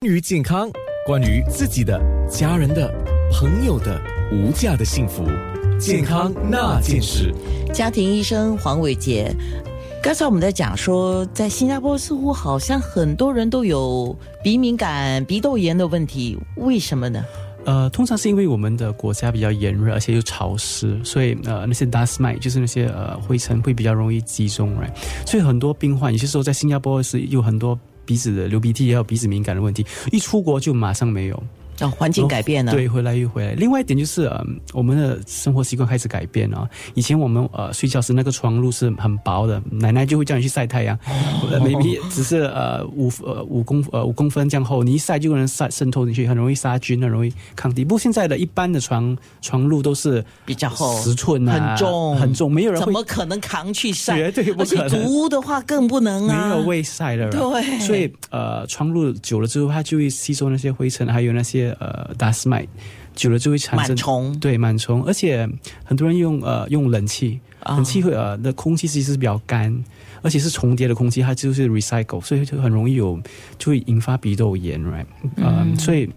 关于健康，关于自己的、家人的、朋友的无价的幸福，健康那件事。家庭医生黄伟杰，刚才我们在讲说，在新加坡似乎好像很多人都有鼻敏感、鼻窦炎的问题，为什么呢？呃，通常是因为我们的国家比较炎热，而且又潮湿，所以呃那些 dust mite 就是那些呃灰尘会比较容易集中，right？所以很多病患有些时候在新加坡是有很多。鼻子的流鼻涕还有鼻子敏感的问题，一出国就马上没有。哦，环境改变了，对，回来又回来。另外一点就是，嗯，我们的生活习惯开始改变了。以前我们呃睡觉时那个床褥是很薄的，奶奶就会叫你去晒太阳，maybe 只是呃五呃五公呃五公分这样厚，你一晒就能晒渗透进去，很容易杀菌，很容易抗敌。不过现在的一般的床床褥都是比较厚，十寸啊，很重很重，没有人怎么可能扛去晒？绝对不可能。而且屋的话更不能啊，没有未晒的。对，所以呃床褥久了之后，它就会吸收那些灰尘，还有那些呃大。买久了就会产生螨虫，对螨虫，而且很多人用呃用冷气，冷气会呃的空气其实是比较干，而且是重叠的空气，它就是 recycle，所以就很容易有就会引发鼻窦炎，right？嗯，所以。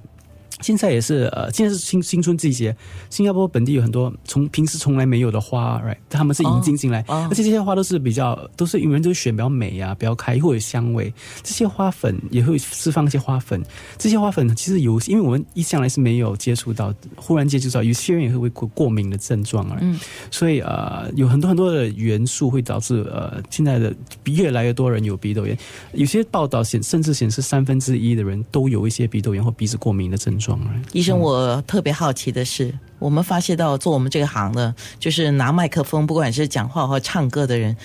现在也是呃，现在是新新春季节，新加坡本地有很多从平时从来没有的花，right？他们是引进进来，而且这些花都是比较都是因为都选比较美啊，比较开会有香味。这些花粉也会释放一些花粉，这些花粉其实有，因为我们一向来是没有接触到，忽然接触到，有些人也会过过敏的症状啊。嗯，所以呃，有很多很多的元素会导致呃，现在的越来越多人有鼻窦炎。有些报道显甚至显示三分之一的人都有一些鼻窦炎或鼻子过敏的症状。医生，我特别好奇的是，我们发现到做我们这个行的，就是拿麦克风，不管是讲话或唱歌的人，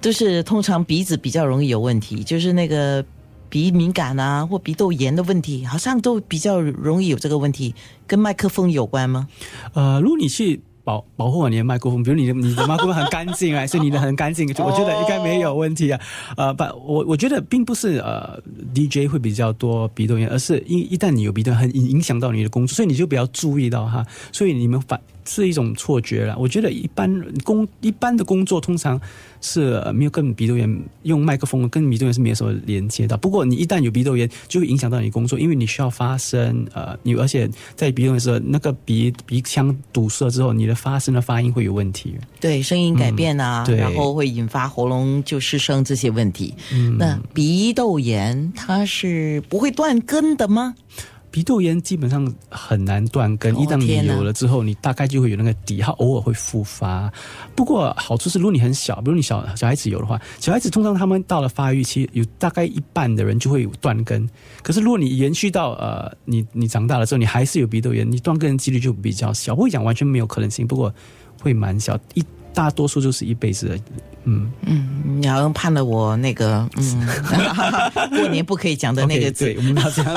都是通常鼻子比较容易有问题，就是那个鼻敏感啊或鼻窦炎的问题，好像都比较容易有这个问题，跟麦克风有关吗？呃，如果你去。保保护好你的麦克风，比如你的你的麦克风很干净啊，所以你的很干净，我觉得应该没有问题啊。呃，不，我我觉得并不是呃 DJ 会比较多鼻窦炎，而是一一旦你有鼻窦很影响到你的工作，所以你就比较注意到哈。所以你们反。是一种错觉了。我觉得一般工一般的工作通常是没有跟鼻窦炎用麦克风跟鼻窦炎是没有什么连接的。不过你一旦有鼻窦炎，就会影响到你工作，因为你需要发声，呃，你而且在鼻窦炎的时候，那个鼻鼻腔堵塞之后，你的发声的发音会有问题。对，声音改变啊，然后会引发喉咙就失声这些问题。那鼻窦炎它是不会断根的吗？鼻窦炎基本上很难断根，一旦你有了之后，你大概就会有那个底，它偶尔会复发。不过好处是，如果你很小，比如你小小孩子有的话，小孩子通常他们到了发育期，有大概一半的人就会有断根。可是如果你延续到呃，你你长大了之后，你还是有鼻窦炎，你断根的几率就比较小。不会讲完全没有可能性，不过会蛮小一。大多数就是一辈子的，嗯嗯，你好像判了我那个，嗯，过年不可以讲的那个字，我们要这样，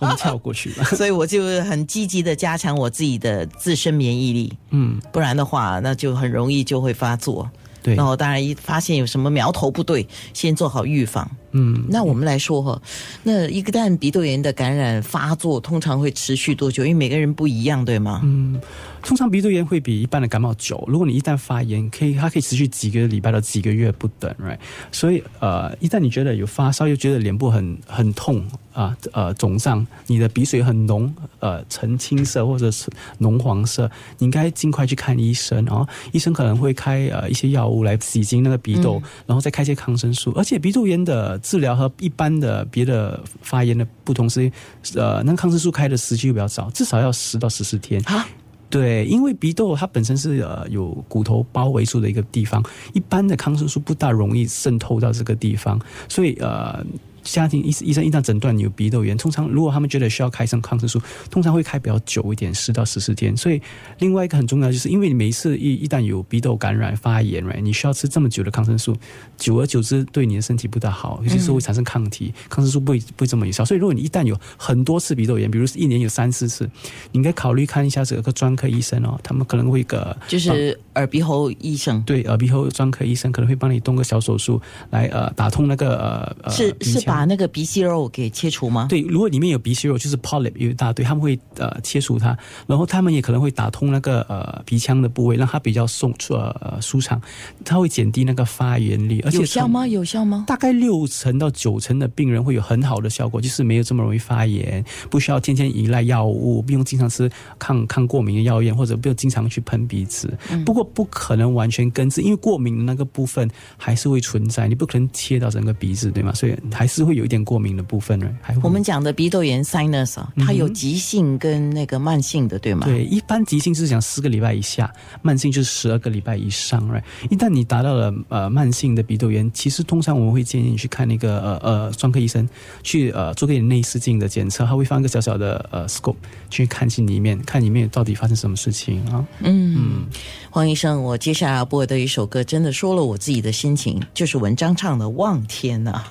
我们跳过去吧。所以我就很积极的加强我自己的自身免疫力，嗯，不然的话，那就很容易就会发作。对，然后当然一发现有什么苗头不对，先做好预防。嗯，那我们来说哈，那一个旦鼻窦炎的感染发作通常会持续多久？因为每个人不一样，对吗？嗯。通常鼻窦炎会比一般的感冒久。如果你一旦发炎，可以它可以持续几个礼拜到几个月不等，right？所以呃，一旦你觉得有发烧，又觉得脸部很很痛啊，呃肿胀，你的鼻水很浓，呃呈青色或者是浓黄色，你应该尽快去看医生哦。医生可能会开呃一些药物来洗净那个鼻窦，然后再开些抗生素。而且鼻窦炎的治疗和一般的别的发炎的不同是，呃，那抗生素开的时期又比较早，至少要十到十四天啊。对，因为鼻窦它本身是呃有骨头包围住的一个地方，一般的抗生素不大容易渗透到这个地方，所以呃。家庭医医生一旦诊断你有鼻窦炎，通常如果他们觉得需要开上抗生素，通常会开比较久一点，十到十四天。所以另外一个很重要，就是因为你每一次一一旦有鼻窦感染发炎，right，你需要吃这么久的抗生素，久而久之对你的身体不大好，有些时候会产生抗体，抗生素不会不会这么有效。所以如果你一旦有很多次鼻窦炎，比如一年有三四次，你应该考虑看一下这个专科医生哦，他们可能会个就是耳鼻喉医生，对，耳鼻喉专科医生可能会帮你动个小手术来呃打通那个呃呃是是把那个鼻息肉给切除吗？对，如果里面有鼻息肉，就是 polyp 有一大堆，他们会呃切除它，然后他们也可能会打通那个呃鼻腔的部位，让它比较松呃呃舒畅，它会减低那个发炎率，而且有效吗？有效吗？大概六成到九成的病人会有很好的效果，就是没有这么容易发炎，不需要天天依赖药物，不用经常吃抗抗过敏的药液，或者不用经常去喷鼻子。不过不可能完全根治，因为过敏的那个部分还是会存在，你不可能切到整个鼻子，对吗？所以还是会有一点过敏的部分呢。还会我们讲的鼻窦炎 sinus 啊，它有急性跟那个慢性的，对吗？对，一般急性是讲四个礼拜以下，慢性就是十二个礼拜以上，right？一旦你达到了呃慢性的鼻窦炎，其实通常我们会建议你去看那个呃呃专科医生，去呃做个内视镜的检测，他会放一个小小的呃 scope 去看进里面，看里面到底发生什么事情啊。嗯，黄医生，我接下来播的一首歌，真的说了我自己的心情，就是文章唱的《望天》呐。